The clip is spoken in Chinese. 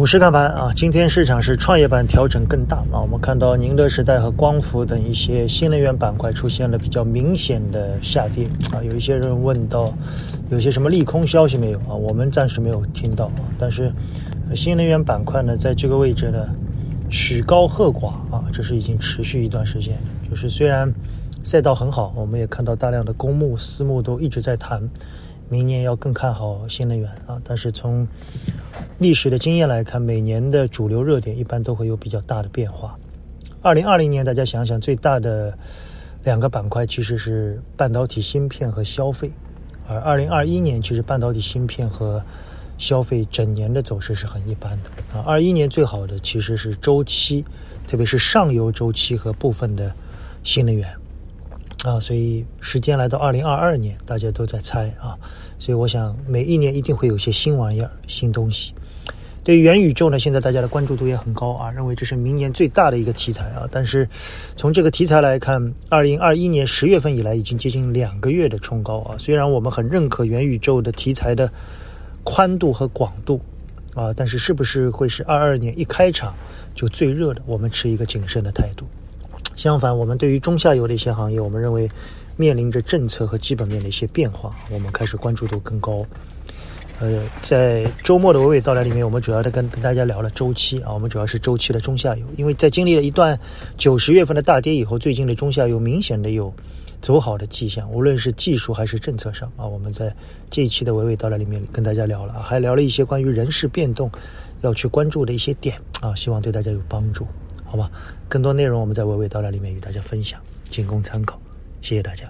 股市看盘啊，今天市场是创业板调整更大啊。我们看到宁德时代和光伏等一些新能源板块出现了比较明显的下跌啊。有一些人问到，有些什么利空消息没有啊？我们暂时没有听到啊。但是新能源板块呢，在这个位置呢，曲高和寡啊，这是已经持续一段时间。就是虽然赛道很好，我们也看到大量的公募、私募都一直在谈。明年要更看好新能源啊，但是从历史的经验来看，每年的主流热点一般都会有比较大的变化。二零二零年，大家想想，最大的两个板块其实是半导体芯片和消费，而二零二一年其实半导体芯片和消费整年的走势是很一般的啊。二一年最好的其实是周期，特别是上游周期和部分的新能源。啊，所以时间来到二零二二年，大家都在猜啊，所以我想每一年一定会有些新玩意儿、新东西。对于元宇宙呢，现在大家的关注度也很高啊，认为这是明年最大的一个题材啊。但是从这个题材来看，二零二一年十月份以来已经接近两个月的冲高啊。虽然我们很认可元宇宙的题材的宽度和广度啊，但是是不是会是二二年一开场就最热的？我们持一个谨慎的态度。相反，我们对于中下游的一些行业，我们认为面临着政策和基本面的一些变化，我们开始关注度更高。呃，在周末的娓娓道来里面，我们主要的跟跟大家聊了周期啊，我们主要是周期的中下游，因为在经历了一段九十月份的大跌以后，最近的中下游明显的有走好的迹象，无论是技术还是政策上啊，我们在这一期的娓娓道来里面跟大家聊了，还聊了一些关于人事变动要去关注的一些点啊，希望对大家有帮助。好吧，更多内容我们在娓娓道来里面与大家分享，仅供参考。谢谢大家。